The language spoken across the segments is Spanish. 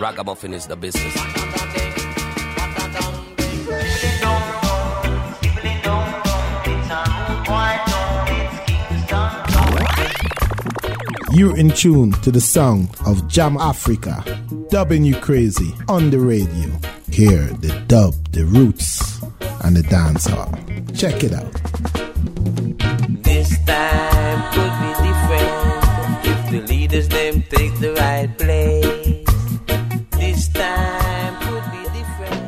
Ragamuffin is the business. You're in tune to the sound of Jam Africa, dubbing you crazy on the radio. Hear the dub, the roots, and the dancehall. Check it out. Right place. This time could be different.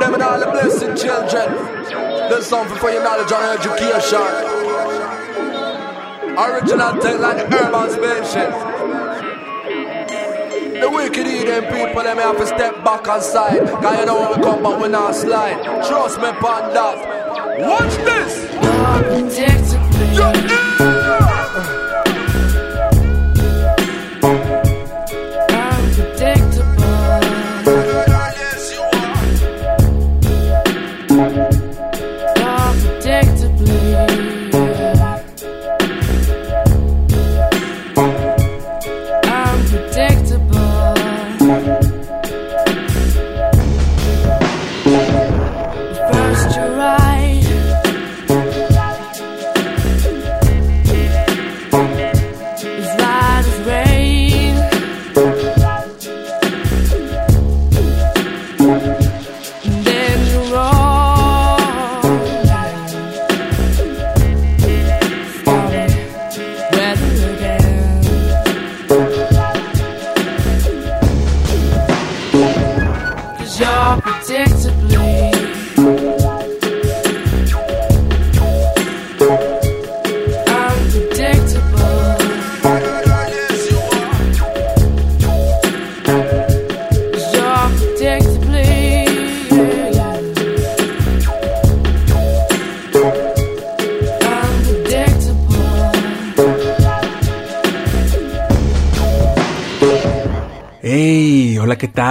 Them and all the blessed children. There's something for your knowledge and education. Original thing like urban spaceship. Wicked eat them people, them have to step back and side. Cause you know when we come back, we not slide. Trust me that. Watch this! Yo,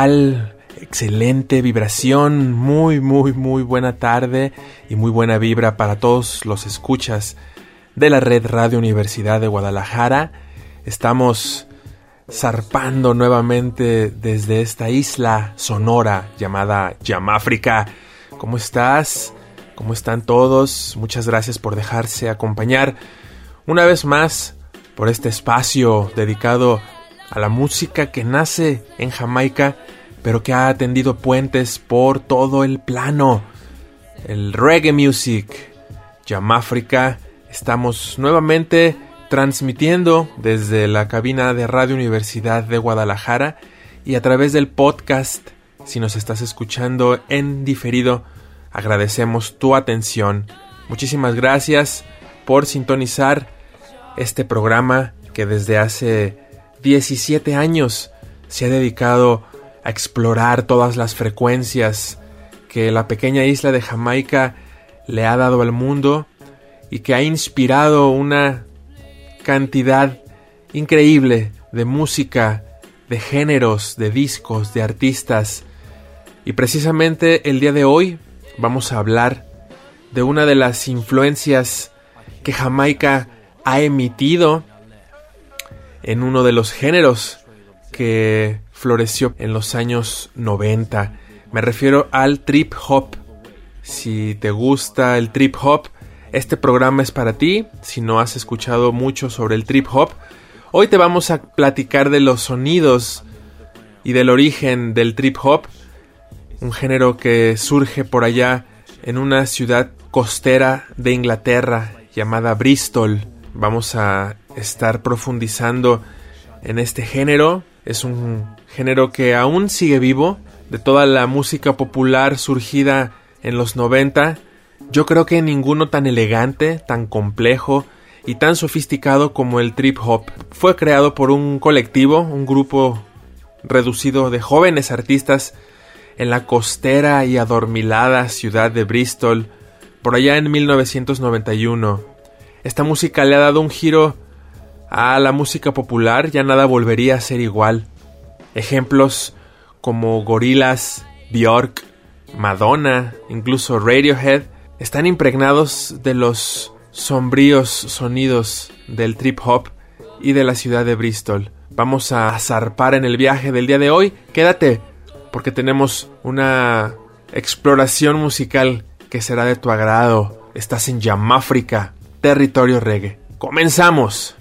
Excelente vibración, muy, muy, muy buena tarde y muy buena vibra para todos los escuchas de la red Radio Universidad de Guadalajara. Estamos zarpando nuevamente desde esta isla sonora llamada Yamáfrica. ¿Cómo estás? ¿Cómo están todos? Muchas gracias por dejarse acompañar una vez más por este espacio dedicado a la música que nace en Jamaica, pero que ha tendido puentes por todo el plano. El reggae music, Yamáfrica. Estamos nuevamente transmitiendo desde la cabina de Radio Universidad de Guadalajara y a través del podcast. Si nos estás escuchando en diferido, agradecemos tu atención. Muchísimas gracias por sintonizar este programa que desde hace 17 años se ha dedicado a explorar todas las frecuencias que la pequeña isla de Jamaica le ha dado al mundo y que ha inspirado una cantidad increíble de música, de géneros, de discos, de artistas. Y precisamente el día de hoy vamos a hablar de una de las influencias que Jamaica ha emitido en uno de los géneros que floreció en los años 90. Me refiero al trip hop. Si te gusta el trip hop, este programa es para ti. Si no has escuchado mucho sobre el trip hop, hoy te vamos a platicar de los sonidos y del origen del trip hop, un género que surge por allá en una ciudad costera de Inglaterra llamada Bristol. Vamos a estar profundizando en este género. Es un género que aún sigue vivo. De toda la música popular surgida en los 90, yo creo que ninguno tan elegante, tan complejo y tan sofisticado como el trip hop. Fue creado por un colectivo, un grupo reducido de jóvenes artistas en la costera y adormilada ciudad de Bristol, por allá en 1991. Esta música le ha dado un giro a la música popular, ya nada volvería a ser igual. Ejemplos como Gorillaz Björk, Madonna, incluso Radiohead, están impregnados de los sombríos sonidos del trip hop y de la ciudad de Bristol. Vamos a zarpar en el viaje del día de hoy. Quédate, porque tenemos una exploración musical que será de tu agrado. Estás en Yamáfrica, territorio reggae. ¡Comenzamos!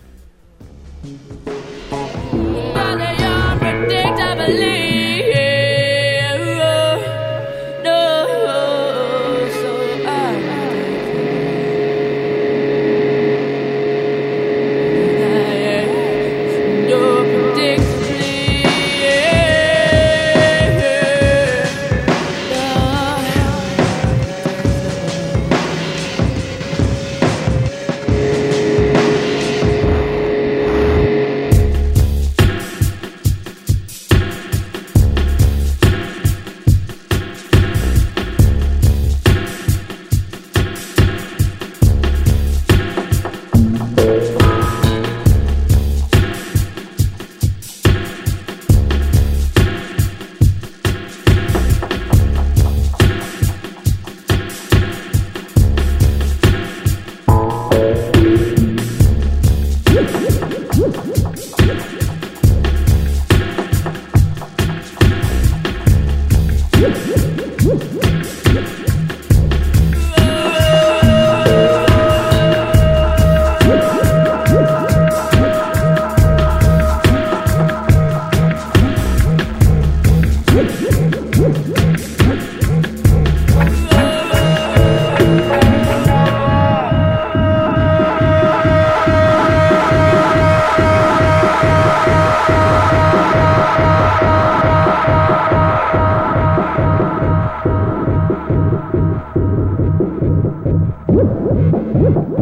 Woof!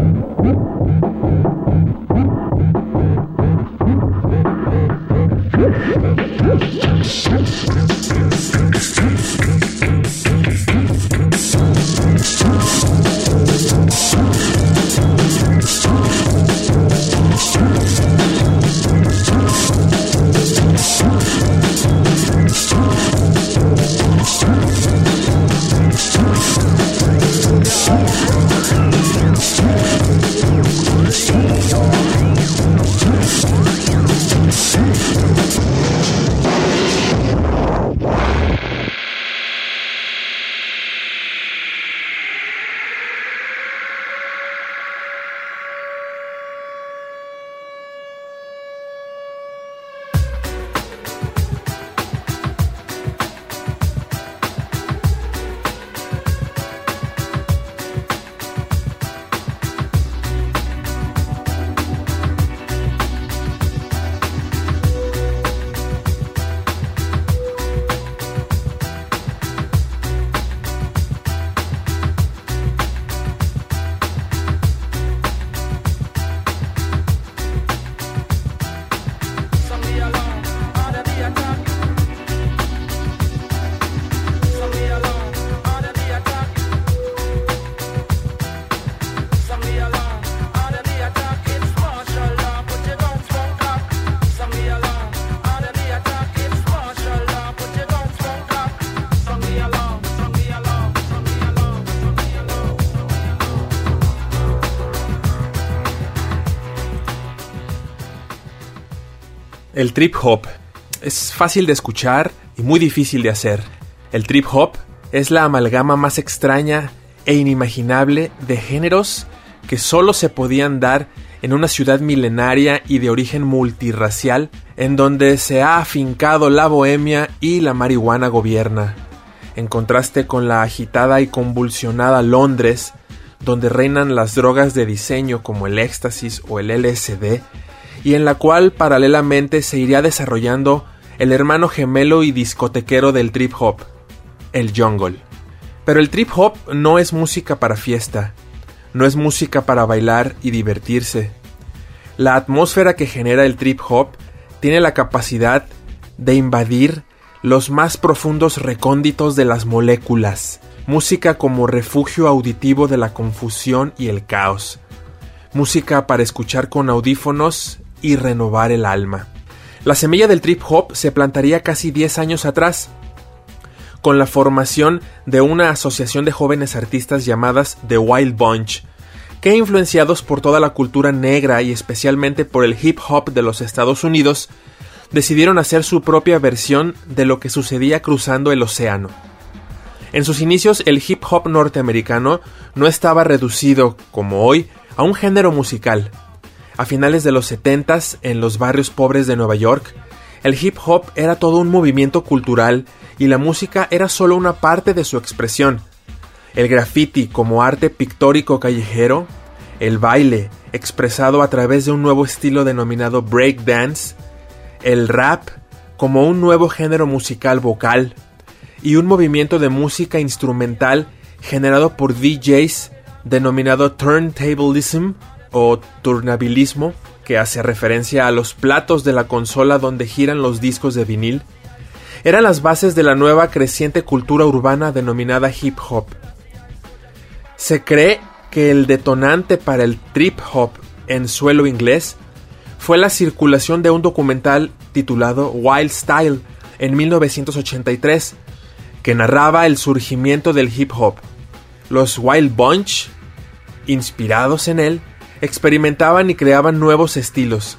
El trip hop es fácil de escuchar y muy difícil de hacer. El trip hop es la amalgama más extraña e inimaginable de géneros que solo se podían dar en una ciudad milenaria y de origen multirracial en donde se ha afincado la bohemia y la marihuana gobierna, en contraste con la agitada y convulsionada Londres, donde reinan las drogas de diseño como el éxtasis o el LSD y en la cual paralelamente se iría desarrollando el hermano gemelo y discotequero del trip hop, el jungle. Pero el trip hop no es música para fiesta, no es música para bailar y divertirse. La atmósfera que genera el trip hop tiene la capacidad de invadir los más profundos recónditos de las moléculas, música como refugio auditivo de la confusión y el caos, música para escuchar con audífonos y renovar el alma. La semilla del trip hop se plantaría casi 10 años atrás, con la formación de una asociación de jóvenes artistas llamadas The Wild Bunch, que influenciados por toda la cultura negra y especialmente por el hip hop de los Estados Unidos, decidieron hacer su propia versión de lo que sucedía cruzando el océano. En sus inicios el hip hop norteamericano no estaba reducido, como hoy, a un género musical. A finales de los 70 en los barrios pobres de Nueva York, el hip hop era todo un movimiento cultural y la música era solo una parte de su expresión. El graffiti como arte pictórico callejero, el baile expresado a través de un nuevo estilo denominado breakdance, el rap como un nuevo género musical vocal y un movimiento de música instrumental generado por DJs denominado turntablism o turnabilismo, que hace referencia a los platos de la consola donde giran los discos de vinil, eran las bases de la nueva creciente cultura urbana denominada hip hop. Se cree que el detonante para el trip hop en suelo inglés fue la circulación de un documental titulado Wild Style en 1983, que narraba el surgimiento del hip hop. Los Wild Bunch, inspirados en él, experimentaban y creaban nuevos estilos.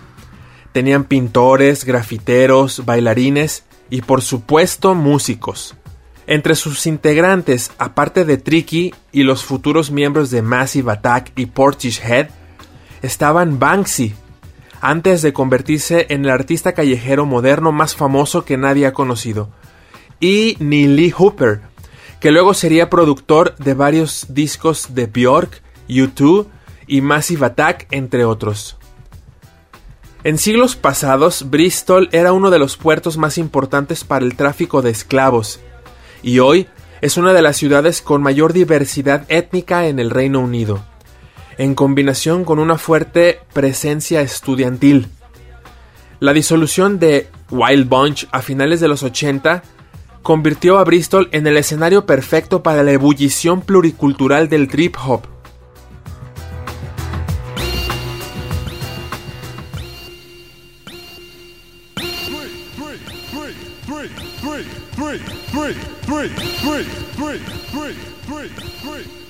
Tenían pintores, grafiteros, bailarines y por supuesto músicos. Entre sus integrantes, aparte de Tricky y los futuros miembros de Massive Attack y Portishead, estaban Banksy, antes de convertirse en el artista callejero moderno más famoso que nadie ha conocido, y Neil Hooper, que luego sería productor de varios discos de Björk, U2 y Massive Attack, entre otros. En siglos pasados, Bristol era uno de los puertos más importantes para el tráfico de esclavos, y hoy es una de las ciudades con mayor diversidad étnica en el Reino Unido, en combinación con una fuerte presencia estudiantil. La disolución de Wild Bunch a finales de los 80 convirtió a Bristol en el escenario perfecto para la ebullición pluricultural del trip hop. three, three, three, three, three, three, three, three, three, three.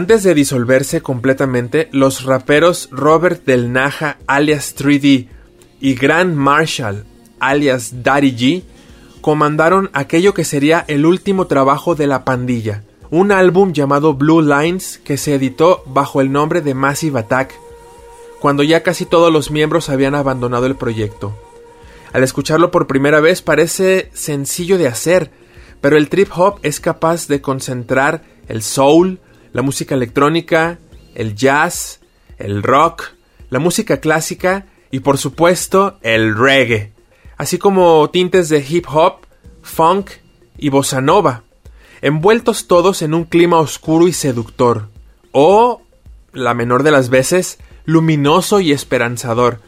Antes de disolverse completamente, los raperos Robert Del Naja alias 3D y Grand Marshall alias Daddy G comandaron aquello que sería el último trabajo de la pandilla, un álbum llamado Blue Lines que se editó bajo el nombre de Massive Attack, cuando ya casi todos los miembros habían abandonado el proyecto. Al escucharlo por primera vez parece sencillo de hacer, pero el trip hop es capaz de concentrar el soul, la música electrónica, el jazz, el rock, la música clásica y por supuesto el reggae, así como tintes de hip hop, funk y bossa nova, envueltos todos en un clima oscuro y seductor, o, la menor de las veces, luminoso y esperanzador,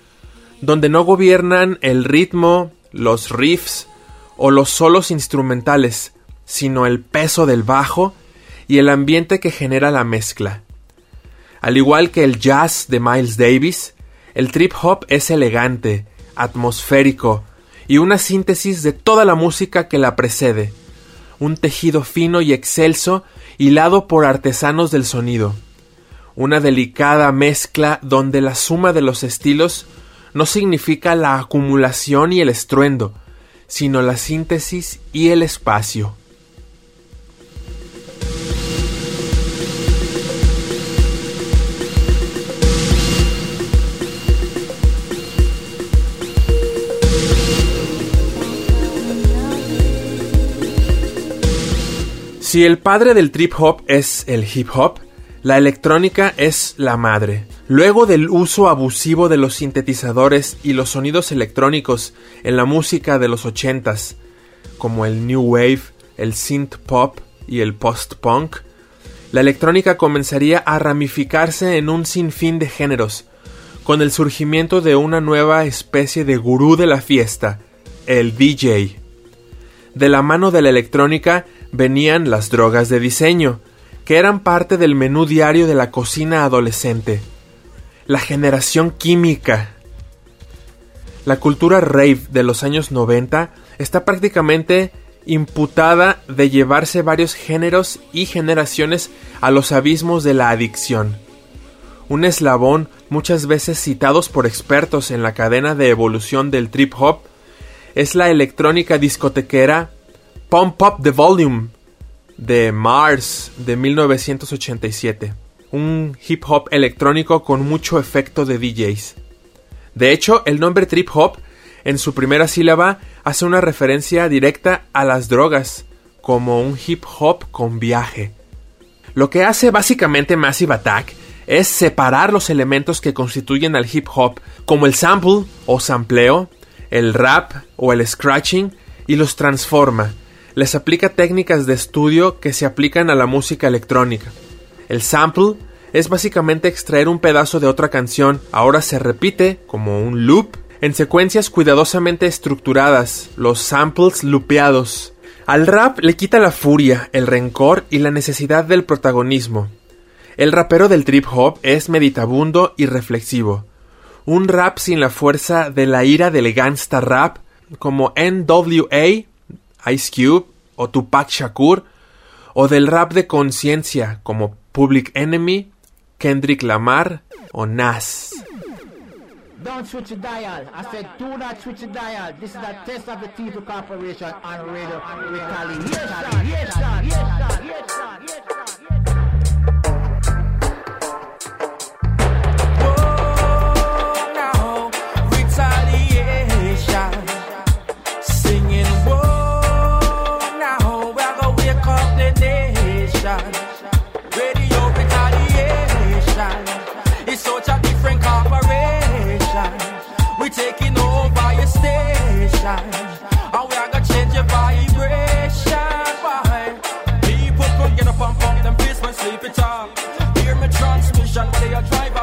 donde no gobiernan el ritmo, los riffs o los solos instrumentales, sino el peso del bajo y el ambiente que genera la mezcla. Al igual que el jazz de Miles Davis, el trip hop es elegante, atmosférico y una síntesis de toda la música que la precede, un tejido fino y excelso hilado por artesanos del sonido, una delicada mezcla donde la suma de los estilos no significa la acumulación y el estruendo, sino la síntesis y el espacio. Si el padre del trip hop es el hip hop, la electrónica es la madre. Luego del uso abusivo de los sintetizadores y los sonidos electrónicos en la música de los ochentas, como el new wave, el synth pop y el post punk, la electrónica comenzaría a ramificarse en un sinfín de géneros, con el surgimiento de una nueva especie de gurú de la fiesta, el DJ. De la mano de la electrónica venían las drogas de diseño, que eran parte del menú diario de la cocina adolescente. La generación química. La cultura rave de los años 90 está prácticamente imputada de llevarse varios géneros y generaciones a los abismos de la adicción. Un eslabón muchas veces citados por expertos en la cadena de evolución del trip hop es la electrónica discotequera Pump Up the Volume de Mars de 1987, un hip hop electrónico con mucho efecto de DJs. De hecho, el nombre trip hop en su primera sílaba hace una referencia directa a las drogas, como un hip hop con viaje. Lo que hace básicamente Massive Attack es separar los elementos que constituyen al hip hop, como el sample o sampleo, el rap o el scratching, y los transforma. Les aplica técnicas de estudio que se aplican a la música electrónica. El sample es básicamente extraer un pedazo de otra canción, ahora se repite como un loop, en secuencias cuidadosamente estructuradas, los samples lupeados. Al rap le quita la furia, el rencor y la necesidad del protagonismo. El rapero del trip hop es meditabundo y reflexivo. Un rap sin la fuerza de la ira del gangsta rap, como NWA, Ice Cube o Tupac Shakur, o del rap de conciencia, como Public Enemy, Kendrick Lamar o Nas. Don't switch the dial. I said, do not switch the dial. This is a test of the T2 Corporation on radio retaliation. Transmission, whether you drive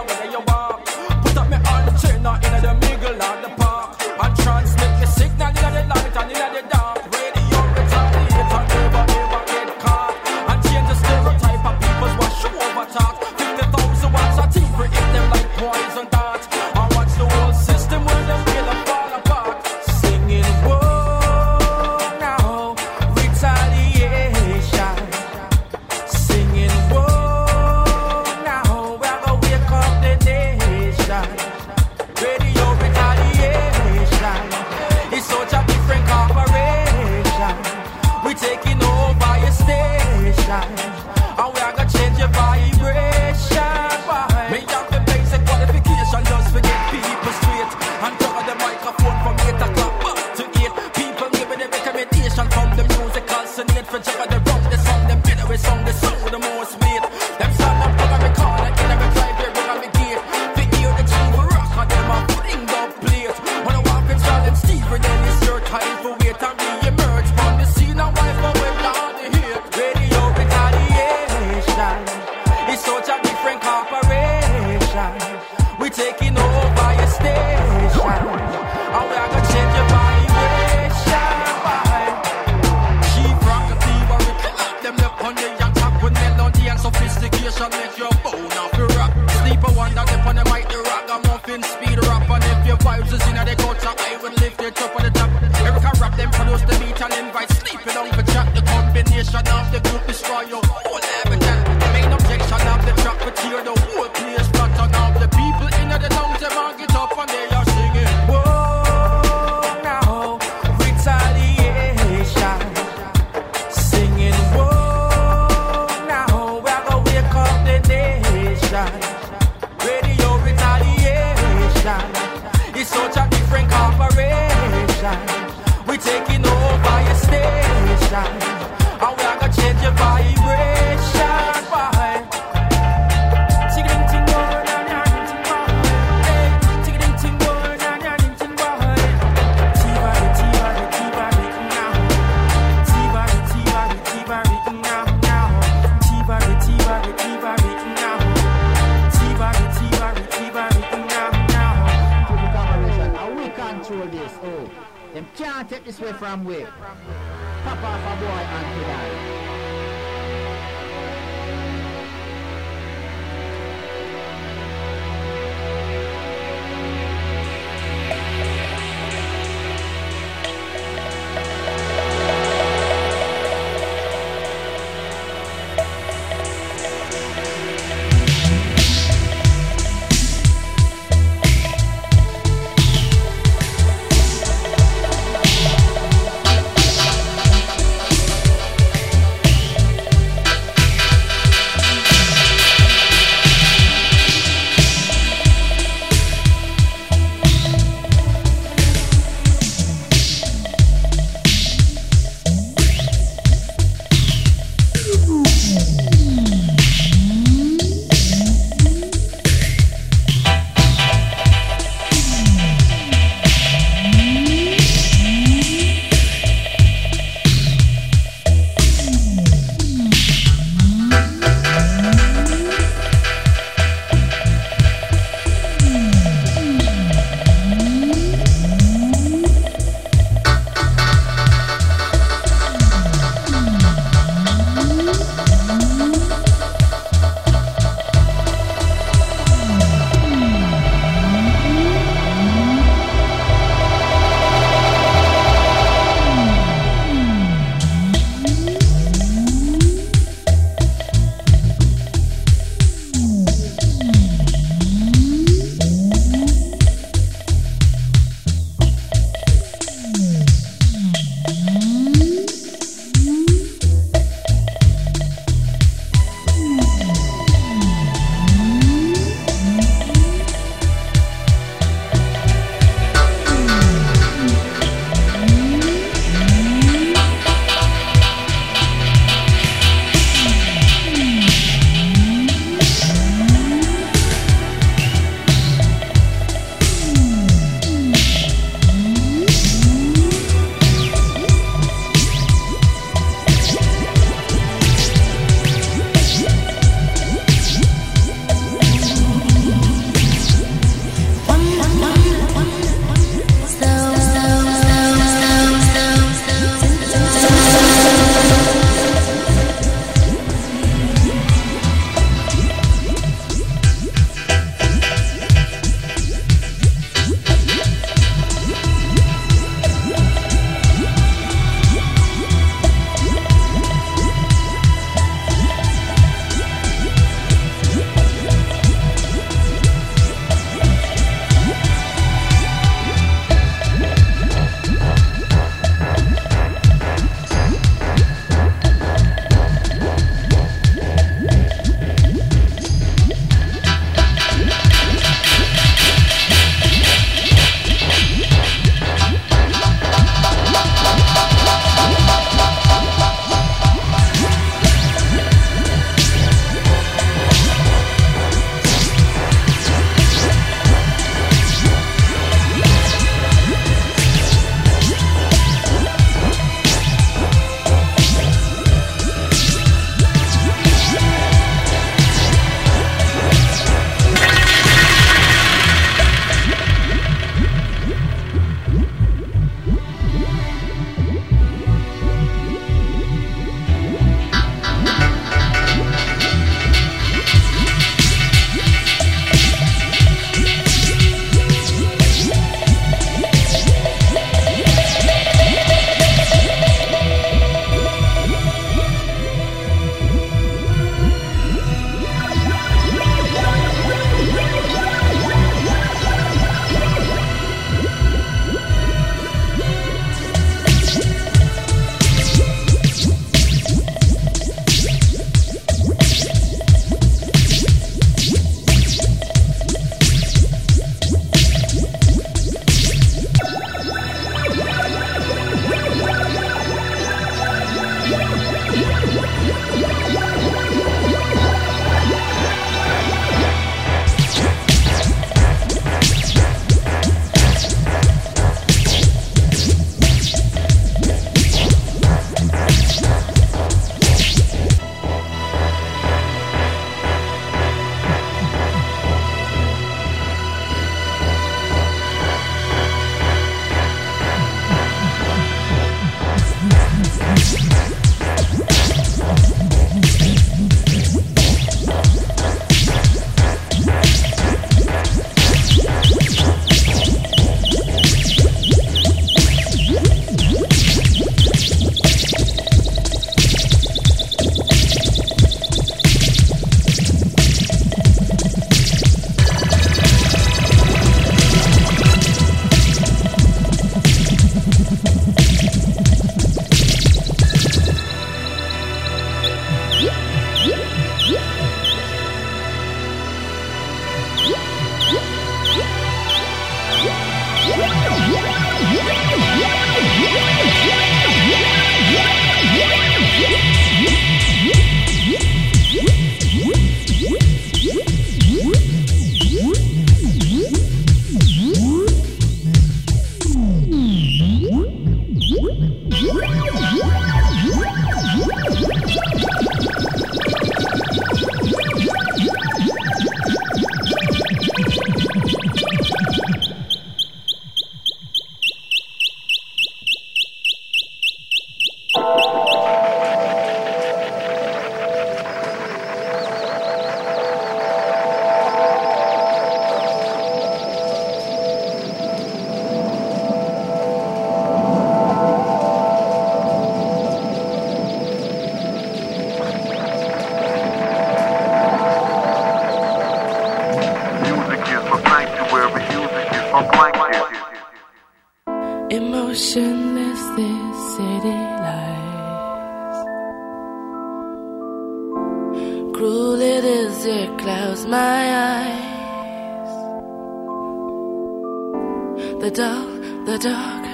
The dark, the dark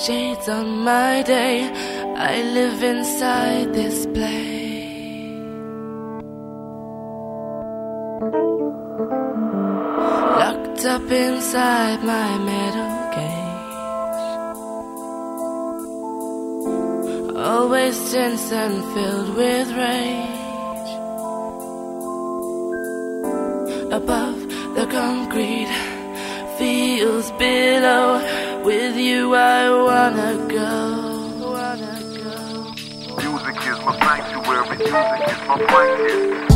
shades on my day. I live inside this place. Locked up inside my metal cage. Always tense and filled with rage. Music is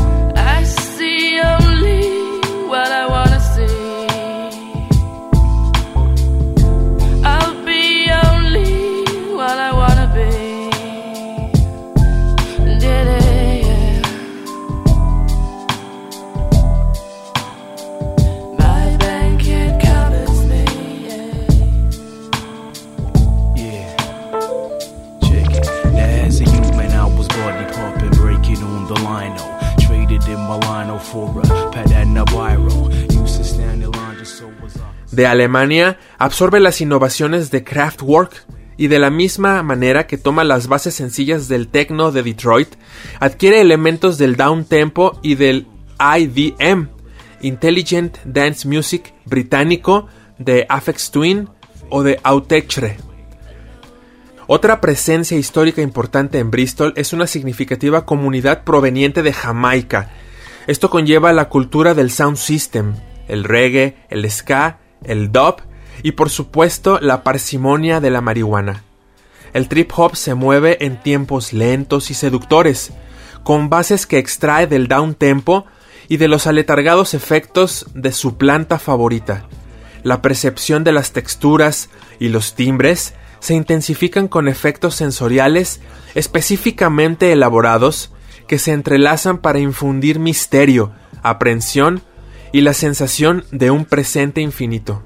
Alemania absorbe las innovaciones de Kraftwerk y de la misma manera que toma las bases sencillas del techno de Detroit, adquiere elementos del down tempo y del IDM, Intelligent Dance Music británico de Afex Twin o de Autechre. Otra presencia histórica importante en Bristol es una significativa comunidad proveniente de Jamaica. Esto conlleva la cultura del sound system, el reggae, el ska, el dub y por supuesto la parsimonia de la marihuana. El trip hop se mueve en tiempos lentos y seductores, con bases que extrae del down tempo y de los aletargados efectos de su planta favorita. La percepción de las texturas y los timbres se intensifican con efectos sensoriales específicamente elaborados que se entrelazan para infundir misterio, aprensión y la sensación de un presente infinito.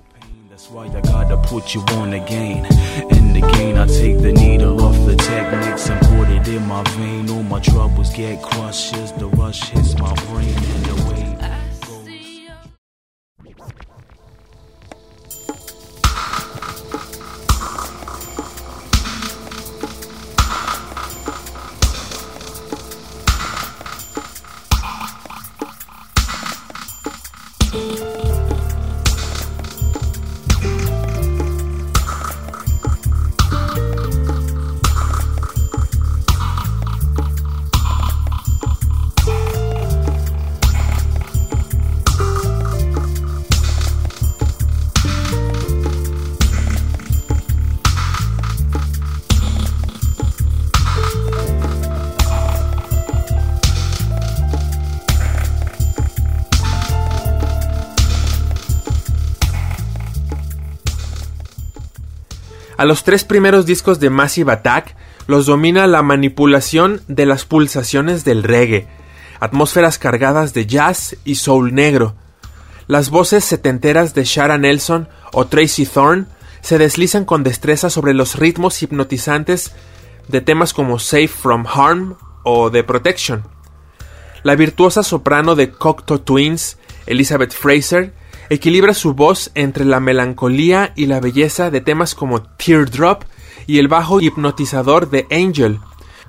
A los tres primeros discos de Massive Attack los domina la manipulación de las pulsaciones del reggae, atmósferas cargadas de jazz y soul negro. Las voces setenteras de Shara Nelson o Tracy Thorn se deslizan con destreza sobre los ritmos hipnotizantes de temas como Safe from Harm o The Protection. La virtuosa soprano de Cocteau Twins, Elizabeth Fraser, equilibra su voz entre la melancolía y la belleza de temas como Teardrop y el bajo hipnotizador de Angel.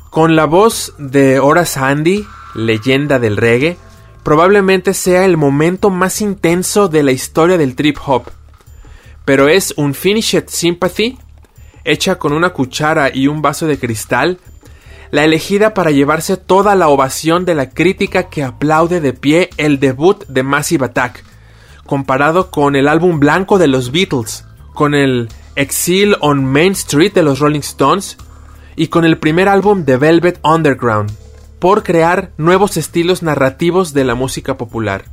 Con la voz de Horace Andy, leyenda del reggae, probablemente sea el momento más intenso de la historia del trip hop. Pero es un Finished Sympathy, hecha con una cuchara y un vaso de cristal, la elegida para llevarse toda la ovación de la crítica que aplaude de pie el debut de Massive Attack, comparado con el álbum blanco de los Beatles, con el Exile on Main Street de los Rolling Stones y con el primer álbum de Velvet Underground, por crear nuevos estilos narrativos de la música popular.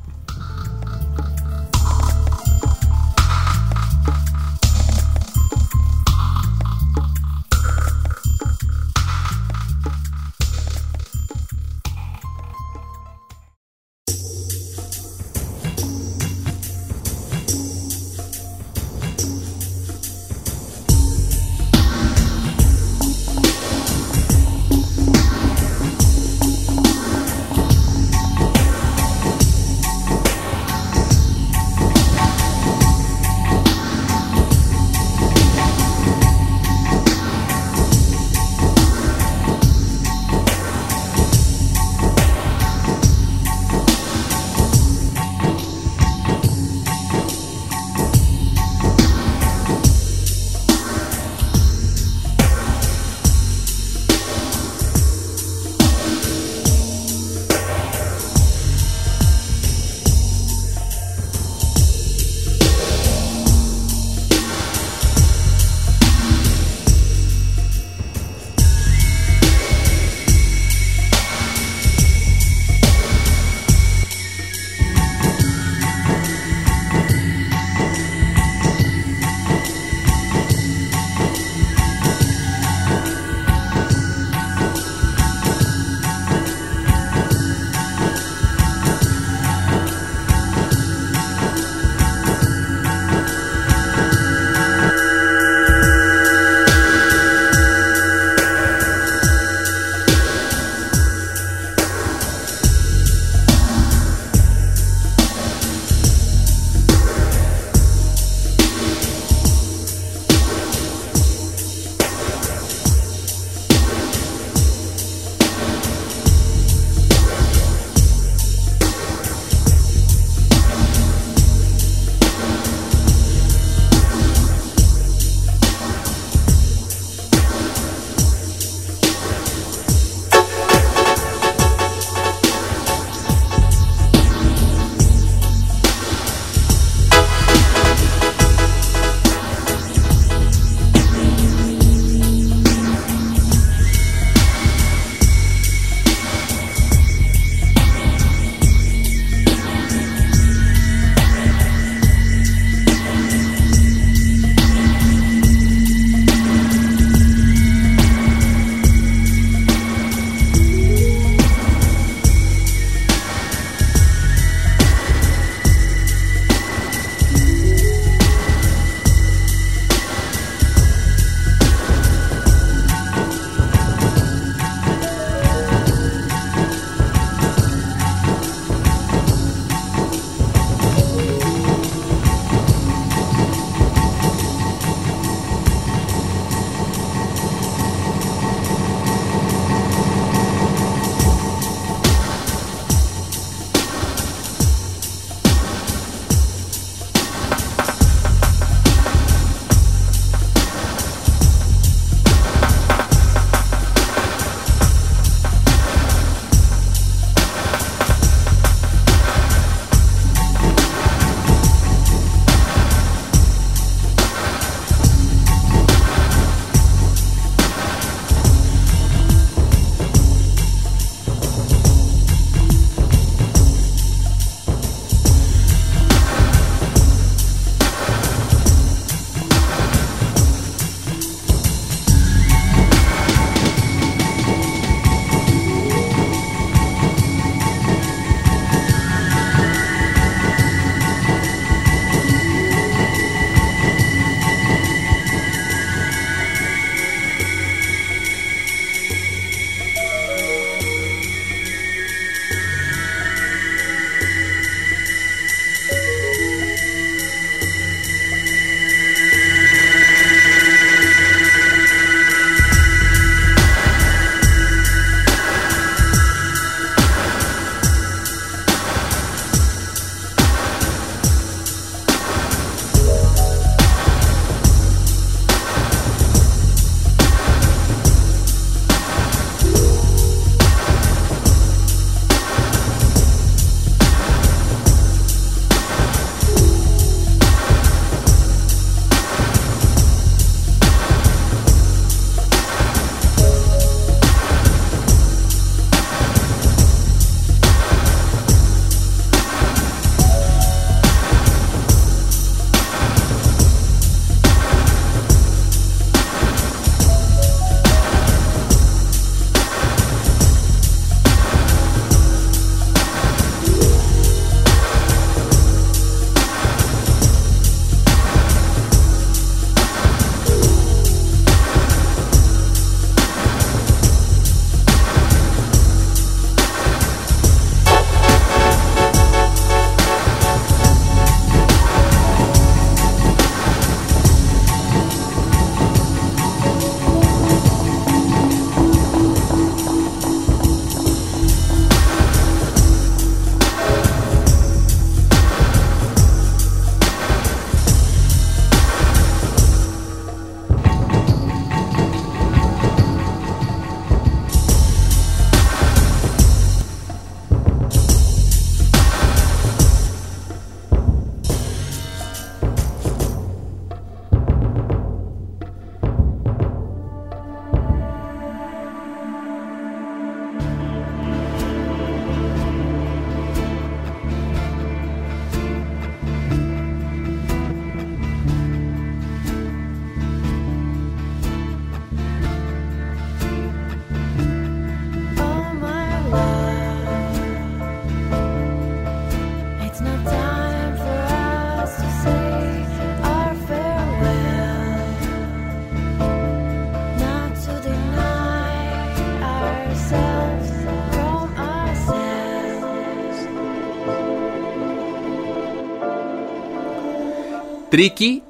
Tricky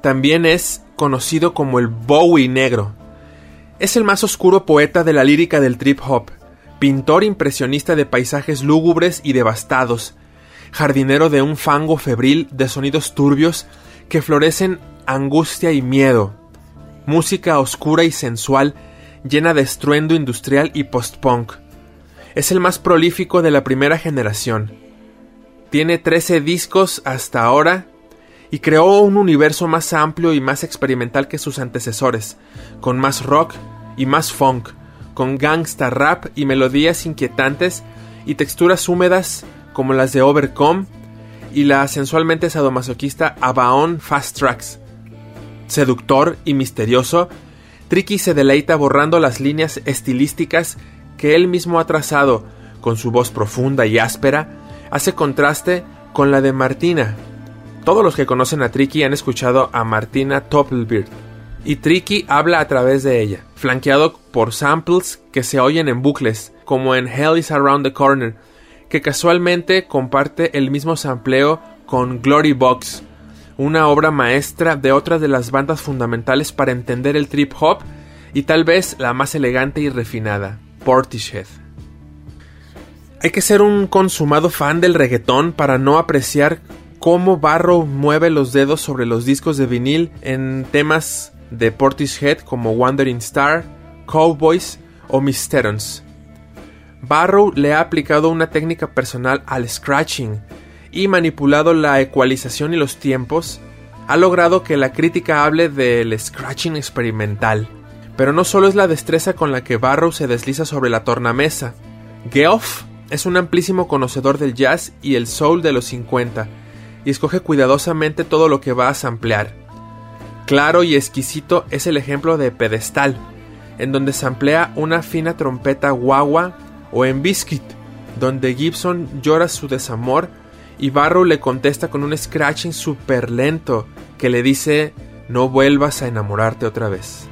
también es conocido como el Bowie negro. Es el más oscuro poeta de la lírica del trip hop, pintor impresionista de paisajes lúgubres y devastados, jardinero de un fango febril de sonidos turbios que florecen angustia y miedo, música oscura y sensual llena de estruendo industrial y post-punk. Es el más prolífico de la primera generación. Tiene 13 discos hasta ahora y creó un universo más amplio y más experimental que sus antecesores, con más rock y más funk, con gangsta rap y melodías inquietantes y texturas húmedas como las de Overcome y la sensualmente sadomasoquista Abaon Fast Tracks. Seductor y misterioso, Tricky se deleita borrando las líneas estilísticas que él mismo ha trazado, con su voz profunda y áspera, hace contraste con la de Martina, todos los que conocen a Tricky han escuchado a Martina Toppelbeard. Y Tricky habla a través de ella, flanqueado por samples que se oyen en bucles, como en Hell is Around the Corner, que casualmente comparte el mismo sampleo con Glory Box, una obra maestra de otras de las bandas fundamentales para entender el trip hop y tal vez la más elegante y refinada, Portishead. Hay que ser un consumado fan del reggaetón para no apreciar cómo Barrow mueve los dedos sobre los discos de vinil en temas de Portishead como Wandering Star, Cowboys o Mysterons. Barrow le ha aplicado una técnica personal al scratching y manipulado la ecualización y los tiempos, ha logrado que la crítica hable del scratching experimental. Pero no solo es la destreza con la que Barrow se desliza sobre la tornamesa. Geoff es un amplísimo conocedor del jazz y el soul de los 50, y escoge cuidadosamente todo lo que va a samplear. Claro y exquisito es el ejemplo de Pedestal, en donde samplea una fina trompeta guagua, o en Biscuit, donde Gibson llora su desamor y Barrow le contesta con un scratching super lento que le dice no vuelvas a enamorarte otra vez.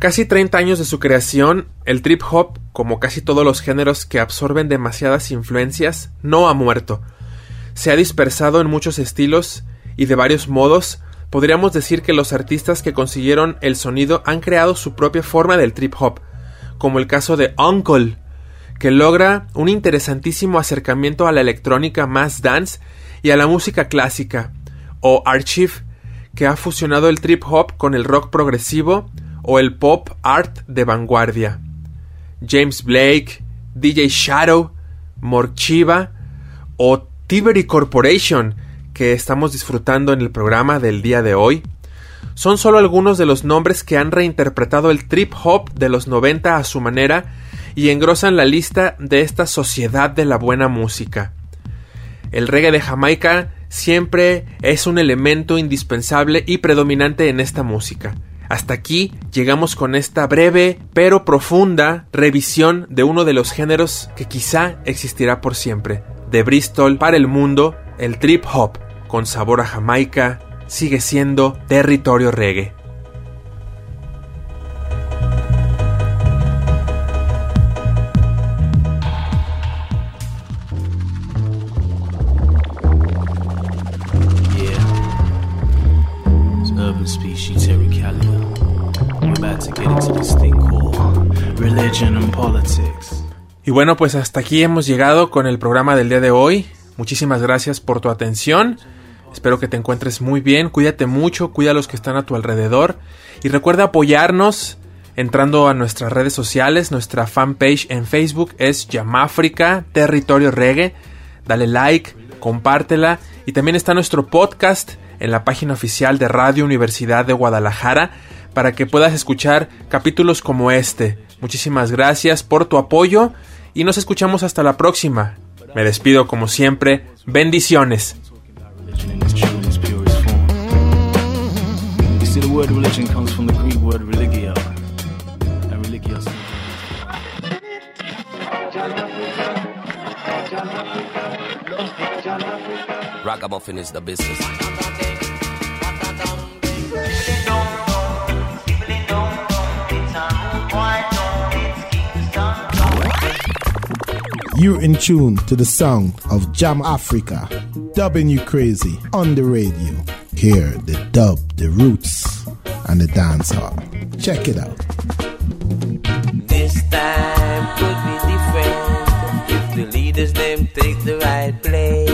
Casi 30 años de su creación, el trip hop, como casi todos los géneros que absorben demasiadas influencias, no ha muerto. Se ha dispersado en muchos estilos y de varios modos. Podríamos decir que los artistas que consiguieron el sonido han creado su propia forma del trip hop, como el caso de Uncle, que logra un interesantísimo acercamiento a la electrónica más dance y a la música clásica, o Archive, que ha fusionado el trip hop con el rock progresivo, o el pop art de vanguardia. James Blake, DJ Shadow, Morchiva o Tibery Corporation, que estamos disfrutando en el programa del día de hoy, son solo algunos de los nombres que han reinterpretado el trip hop de los 90 a su manera y engrosan la lista de esta sociedad de la buena música. El reggae de Jamaica siempre es un elemento indispensable y predominante en esta música. Hasta aquí llegamos con esta breve pero profunda revisión de uno de los géneros que quizá existirá por siempre. De Bristol para el mundo, el trip hop, con sabor a Jamaica, sigue siendo territorio reggae. Y bueno, pues hasta aquí hemos llegado con el programa del día de hoy. Muchísimas gracias por tu atención. Espero que te encuentres muy bien. Cuídate mucho, cuida a los que están a tu alrededor. Y recuerda apoyarnos entrando a nuestras redes sociales. Nuestra fanpage en Facebook es Yamáfrica Territorio Reggae. Dale like, compártela. Y también está nuestro podcast en la página oficial de Radio Universidad de Guadalajara para que puedas escuchar capítulos como este. Muchísimas gracias por tu apoyo y nos escuchamos hasta la próxima. Me despido como siempre. Bendiciones. Ragamuffin is the business. You're in tune to the sound of Jam Africa, dubbing you crazy on the radio. Hear the dub, the roots, and the dancehall. Check it out. This time could be different if the leaders them take the right place.